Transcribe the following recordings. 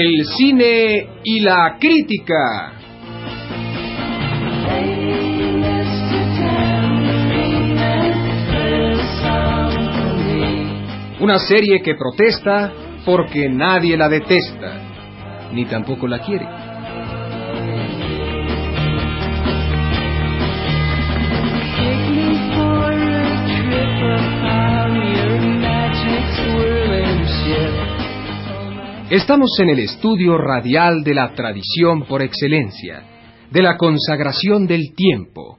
El cine y la crítica. Una serie que protesta porque nadie la detesta, ni tampoco la quiere. Estamos en el estudio radial de la tradición por excelencia, de la consagración del tiempo,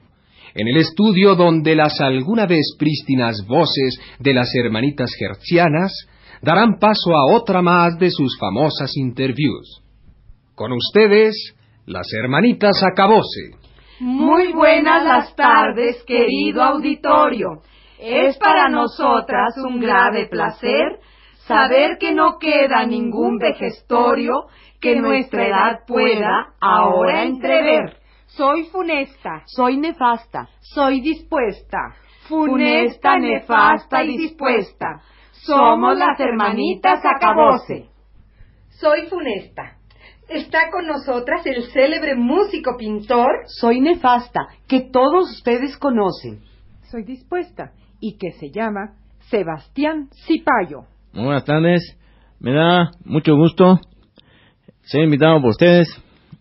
en el estudio donde las alguna vez prístinas voces de las hermanitas gercianas darán paso a otra más de sus famosas interviews. Con ustedes, las hermanitas Acabose. Muy buenas las tardes, querido auditorio. Es para nosotras un grave placer saber que no queda ningún vejestorio que nuestra edad pueda ahora entrever. Soy funesta. Soy nefasta. Soy dispuesta. Funesta, nefasta y dispuesta. Somos las hermanitas Acabose. Soy funesta. Está con nosotras el célebre músico pintor. Soy nefasta, que todos ustedes conocen. Soy dispuesta y que se llama Sebastián Cipayo. Muy buenas tardes. Me da mucho gusto ser invitado por ustedes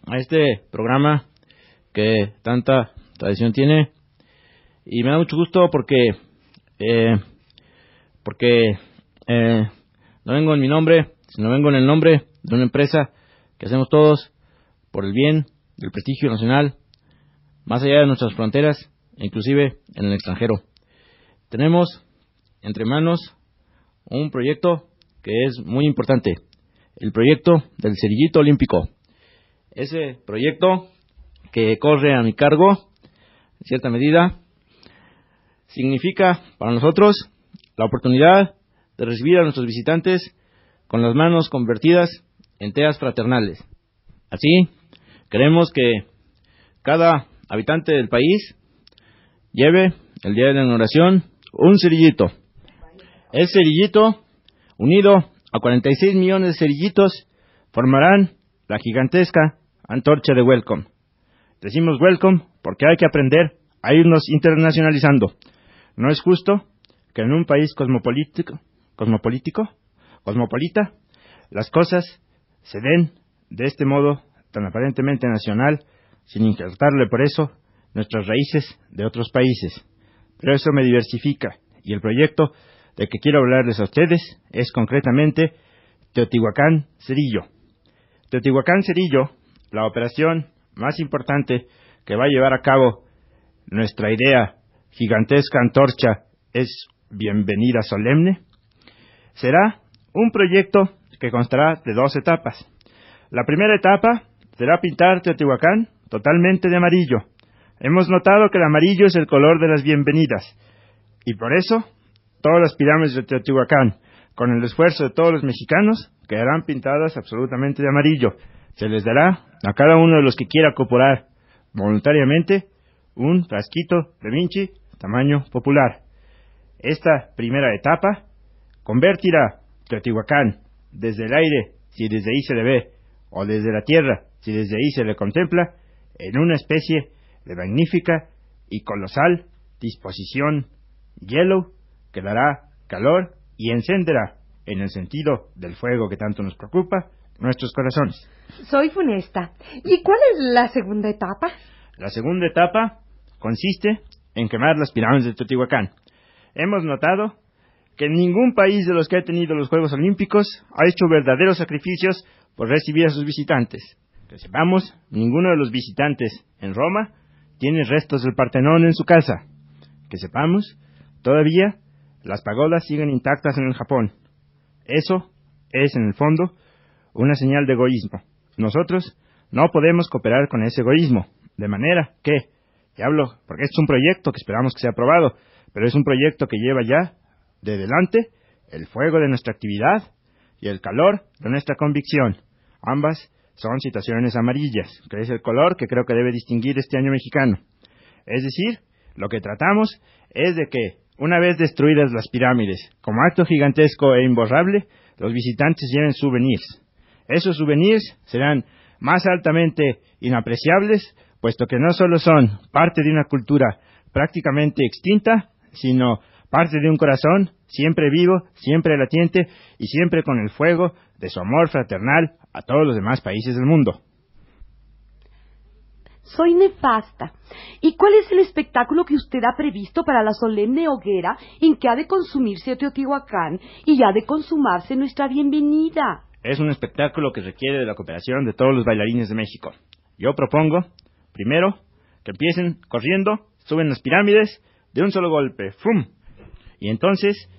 a este programa que tanta tradición tiene. Y me da mucho gusto porque, eh, porque eh, no vengo en mi nombre, sino vengo en el nombre de una empresa que hacemos todos por el bien del prestigio nacional, más allá de nuestras fronteras, inclusive en el extranjero. Tenemos entre manos un proyecto que es muy importante, el proyecto del cerillito olímpico. Ese proyecto que corre a mi cargo, en cierta medida, significa para nosotros la oportunidad de recibir a nuestros visitantes con las manos convertidas en teas fraternales. Así, queremos que cada habitante del país lleve el día de la inauguración un cerillito ese cerillito, unido a 46 millones de cerillitos, formarán la gigantesca antorcha de Welcome. Decimos Welcome porque hay que aprender a irnos internacionalizando. No es justo que en un país cosmopolítico, cosmopolítico, cosmopolita, las cosas se den de este modo tan aparentemente nacional, sin injertarle por eso nuestras raíces de otros países. Pero eso me diversifica y el proyecto de que quiero hablarles a ustedes es concretamente Teotihuacán Cerillo. Teotihuacán Cerillo, la operación más importante que va a llevar a cabo nuestra idea gigantesca antorcha es bienvenida solemne, será un proyecto que constará de dos etapas. La primera etapa será pintar Teotihuacán totalmente de amarillo. Hemos notado que el amarillo es el color de las bienvenidas y por eso todas las pirámides de Teotihuacán, con el esfuerzo de todos los mexicanos, quedarán pintadas absolutamente de amarillo. Se les dará a cada uno de los que quiera cooperar voluntariamente un frasquito de Vinci tamaño popular. Esta primera etapa convertirá Teotihuacán desde el aire, si desde ahí se le ve, o desde la tierra, si desde ahí se le contempla, en una especie de magnífica y colosal disposición yellow que dará calor y encenderá, en el sentido del fuego que tanto nos preocupa, nuestros corazones. Soy funesta. ¿Y cuál es la segunda etapa? La segunda etapa consiste en quemar las pirámides de Teotihuacán. Hemos notado que ningún país de los que ha tenido los Juegos Olímpicos ha hecho verdaderos sacrificios por recibir a sus visitantes. Que sepamos, ninguno de los visitantes en Roma tiene restos del Partenón en su casa. Que sepamos, todavía las pagodas siguen intactas en el Japón. Eso es, en el fondo, una señal de egoísmo. Nosotros no podemos cooperar con ese egoísmo. De manera que, y hablo porque es un proyecto que esperamos que sea aprobado, pero es un proyecto que lleva ya de delante el fuego de nuestra actividad y el calor de nuestra convicción. Ambas son situaciones amarillas, que es el color que creo que debe distinguir este año mexicano. Es decir, lo que tratamos es de que una vez destruidas las pirámides, como acto gigantesco e imborrable, los visitantes lleven souvenirs. Esos souvenirs serán más altamente inapreciables, puesto que no solo son parte de una cultura prácticamente extinta, sino parte de un corazón siempre vivo, siempre latiente y siempre con el fuego de su amor fraternal a todos los demás países del mundo. Soy nefasta. ¿Y cuál es el espectáculo que usted ha previsto para la solemne hoguera en que ha de consumirse Teotihuacán y ha de consumarse nuestra bienvenida? Es un espectáculo que requiere de la cooperación de todos los bailarines de México. Yo propongo, primero, que empiecen corriendo, suben las pirámides de un solo golpe, ¡fum! Y entonces,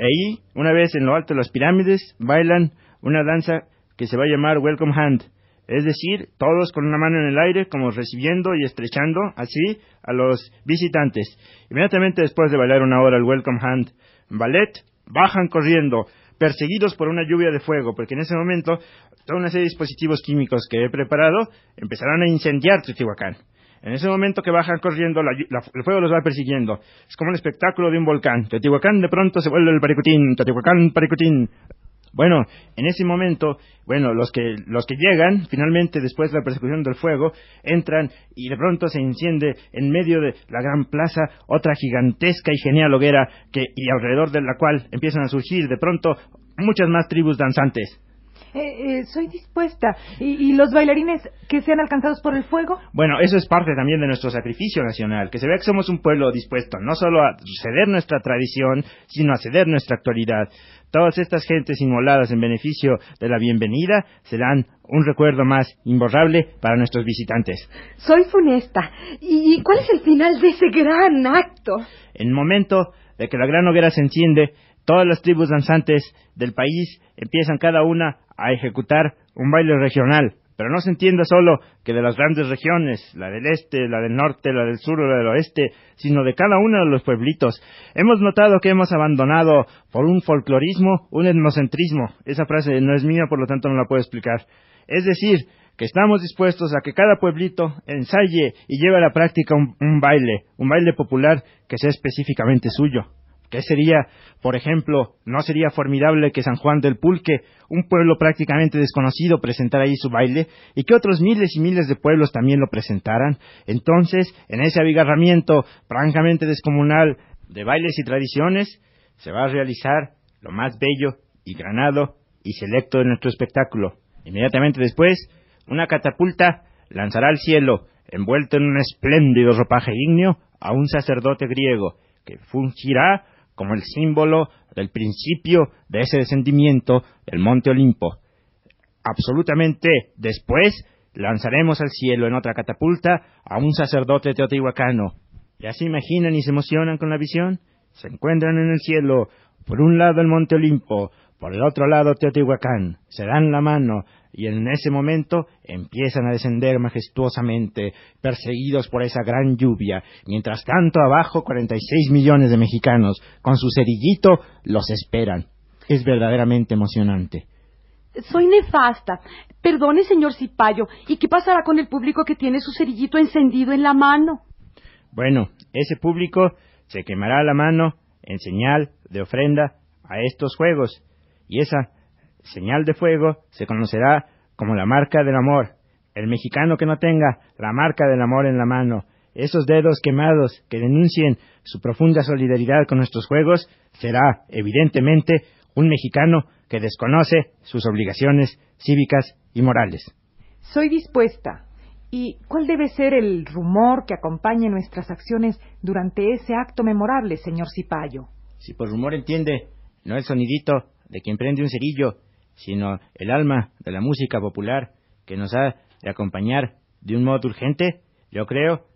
ahí, una vez en lo alto de las pirámides, bailan una danza que se va a llamar Welcome Hand, es decir, todos con una mano en el aire, como recibiendo y estrechando así a los visitantes. Inmediatamente después de bailar una hora el Welcome Hand Ballet, bajan corriendo, perseguidos por una lluvia de fuego, porque en ese momento toda una serie de dispositivos químicos que he preparado empezarán a incendiar Teotihuacán. En ese momento que bajan corriendo, el fuego los va persiguiendo. Es como un espectáculo de un volcán. Teotihuacán de pronto se vuelve el paricutín, Teotihuacán, paricutín. Bueno, en ese momento, bueno, los que, los que llegan, finalmente, después de la persecución del fuego, entran y de pronto se enciende en medio de la gran plaza otra gigantesca y genial hoguera que, y alrededor de la cual empiezan a surgir de pronto muchas más tribus danzantes. Eh, eh, soy dispuesta. ¿Y, los bailarines que sean alcanzados por el fuego? Bueno, eso es parte también de nuestro sacrificio nacional, que se vea que somos un pueblo dispuesto no solo a ceder nuestra tradición, sino a ceder nuestra actualidad. Todas estas gentes inmoladas en beneficio de la bienvenida serán un recuerdo más imborrable para nuestros visitantes. Soy funesta. ¿Y cuál es el final de ese gran acto? En el momento de que la gran hoguera se enciende, Todas las tribus danzantes del país empiezan cada una a ejecutar un baile regional, pero no se entiende solo que de las grandes regiones, la del este, la del norte, la del sur o la del oeste, sino de cada uno de los pueblitos. Hemos notado que hemos abandonado por un folclorismo un etnocentrismo. Esa frase no es mía, por lo tanto no la puedo explicar. Es decir, que estamos dispuestos a que cada pueblito ensaye y lleve a la práctica un baile, un baile popular que sea específicamente suyo. ¿Qué sería, por ejemplo, no sería formidable que San Juan del Pulque, un pueblo prácticamente desconocido, presentara ahí su baile y que otros miles y miles de pueblos también lo presentaran? Entonces, en ese abigarramiento francamente descomunal de bailes y tradiciones, se va a realizar lo más bello y granado y selecto de nuestro espectáculo. Inmediatamente después, una catapulta lanzará al cielo, envuelto en un espléndido ropaje ígneo, a un sacerdote griego, que fungirá como el símbolo del principio de ese descendimiento del monte Olimpo. Absolutamente después lanzaremos al cielo en otra catapulta a un sacerdote teotihuacano. ¿Ya se imaginan y se emocionan con la visión? Se encuentran en el cielo, por un lado el monte Olimpo, por el otro lado Teotihuacán, se dan la mano y en ese momento empiezan a descender majestuosamente, perseguidos por esa gran lluvia. Mientras tanto, abajo, 46 millones de mexicanos, con su cerillito, los esperan. Es verdaderamente emocionante. Soy nefasta. Perdone, señor Cipayo. ¿Y qué pasará con el público que tiene su cerillito encendido en la mano? Bueno, ese público se quemará la mano en señal de ofrenda a estos juegos. Y esa señal de fuego se conocerá como la marca del amor. El mexicano que no tenga la marca del amor en la mano, esos dedos quemados que denuncien su profunda solidaridad con nuestros juegos, será, evidentemente, un mexicano que desconoce sus obligaciones cívicas y morales. Soy dispuesta. ¿Y cuál debe ser el rumor que acompañe nuestras acciones durante ese acto memorable, señor Cipayo? Si por rumor entiende, no el sonidito de quien prende un cerillo, sino el alma de la música popular que nos ha de acompañar de un modo urgente, yo creo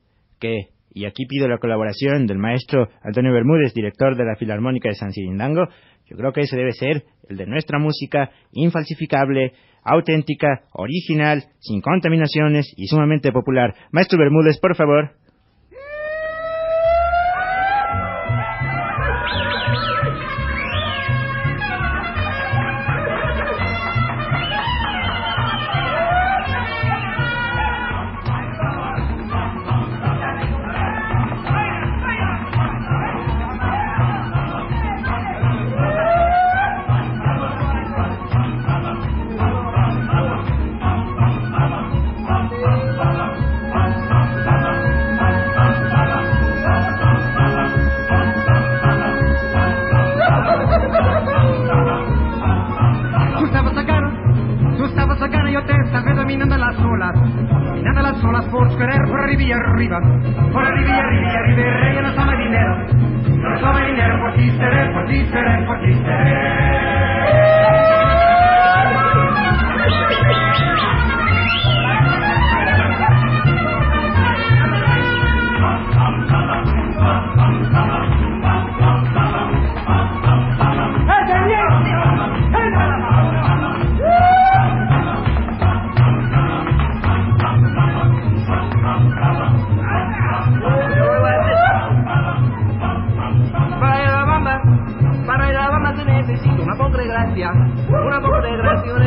que, y aquí pido la colaboración del maestro Antonio Bermúdez, director de la Filarmónica de San Cirindango, yo creo que ese debe ser el de nuestra música infalsificable, auténtica, original, sin contaminaciones y sumamente popular. Maestro Bermúdez, por favor.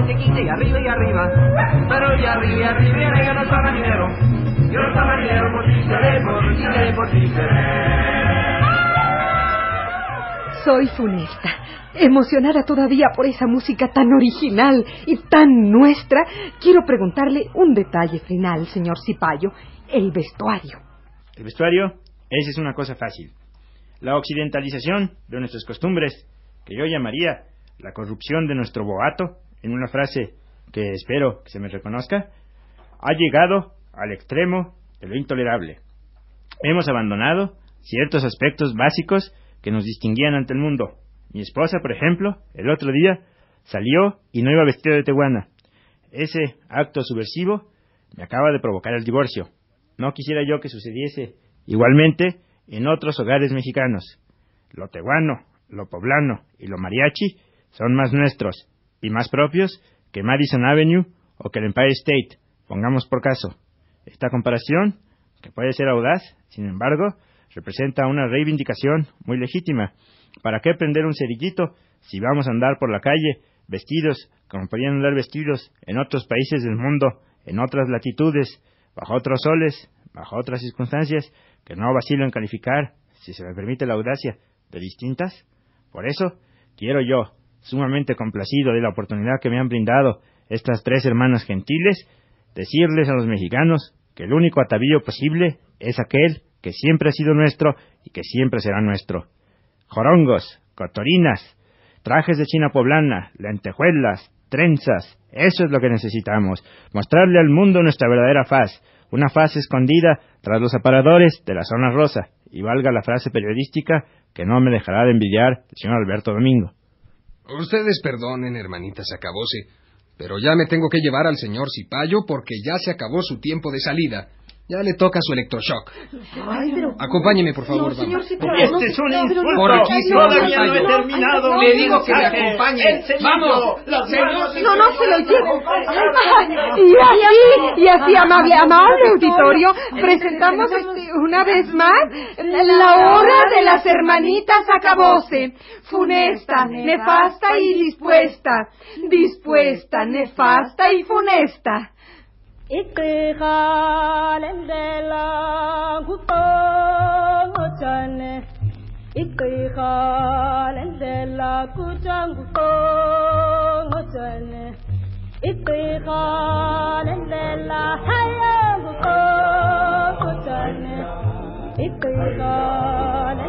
Chiquita y arriba y arriba, pero y arriba y arriba, y arriba, yo no soy marinero, yo no soy marinero, por ti seré, por ti seré, por ti seré. Soy funesta, emocionada todavía por esa música tan original y tan nuestra, quiero preguntarle un detalle final, señor Cipayo, el vestuario. El vestuario, esa es una cosa fácil. La occidentalización de nuestras costumbres, que yo llamaría la corrupción de nuestro boato, en una frase que espero que se me reconozca, ha llegado al extremo de lo intolerable. Hemos abandonado ciertos aspectos básicos que nos distinguían ante el mundo. Mi esposa, por ejemplo, el otro día salió y no iba vestida de teguana. Ese acto subversivo me acaba de provocar el divorcio. No quisiera yo que sucediese igualmente en otros hogares mexicanos. Lo teguano, lo poblano y lo mariachi son más nuestros y más propios que Madison Avenue o que el Empire State, pongamos por caso. Esta comparación, que puede ser audaz, sin embargo, representa una reivindicación muy legítima. ¿Para qué prender un cerillito si vamos a andar por la calle vestidos como podían andar vestidos en otros países del mundo, en otras latitudes, bajo otros soles, bajo otras circunstancias, que no vacilo en calificar, si se me permite la audacia, de distintas? Por eso, quiero yo, sumamente complacido de la oportunidad que me han brindado estas tres hermanas gentiles, decirles a los mexicanos que el único atavío posible es aquel que siempre ha sido nuestro y que siempre será nuestro. Jorongos, cotorinas, trajes de china poblana, lentejuelas, trenzas, eso es lo que necesitamos, mostrarle al mundo nuestra verdadera faz, una faz escondida tras los aparadores de la zona rosa, y valga la frase periodística que no me dejará de envidiar el señor Alberto Domingo. Ustedes perdonen, hermanita Sacabose, pero ya me tengo que llevar al señor Cipayo porque ya se acabó su tiempo de salida. Ya le toca su electroshock. Ay, pero... Acompáñeme, por favor, No, señor vamos. Este es un insulto. Por aquí, señor Todavía no he terminado. Le digo que me acompañe. Vamos. No, no se lo lleve. Ay, Y así, y así, amable, amable auditorio, presentamos una vez más la hora de las hermanitas acabose. Funesta, nefasta y dispuesta. Dispuesta, nefasta y funesta. هڪ کالند لا گ ڪونه هڪ لا ڪجهه ڪونه هڪ لا هيا گ ڪونه هڪ گانا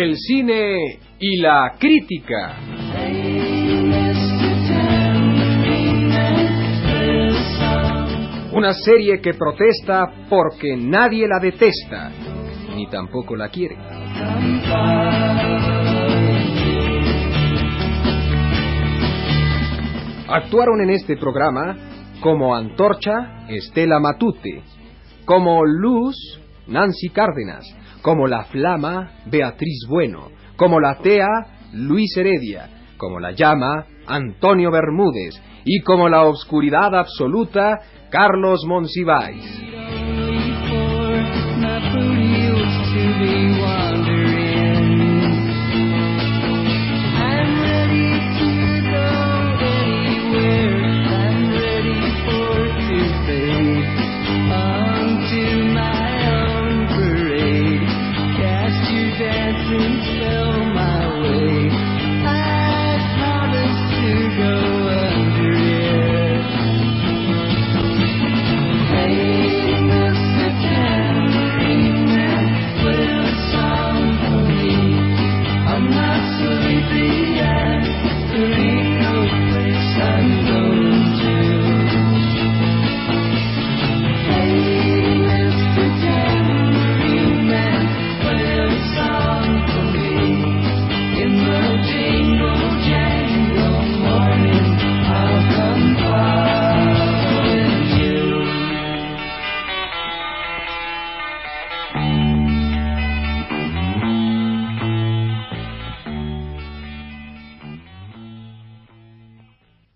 El cine y la crítica. Una serie que protesta porque nadie la detesta, ni tampoco la quiere. Actuaron en este programa como Antorcha, Estela Matute, como Luz, Nancy Cárdenas, como La Flama, Beatriz Bueno, como La Tea, Luis Heredia, como La Llama, Antonio Bermúdez, y como La Obscuridad Absoluta, Carlos Monsiváis.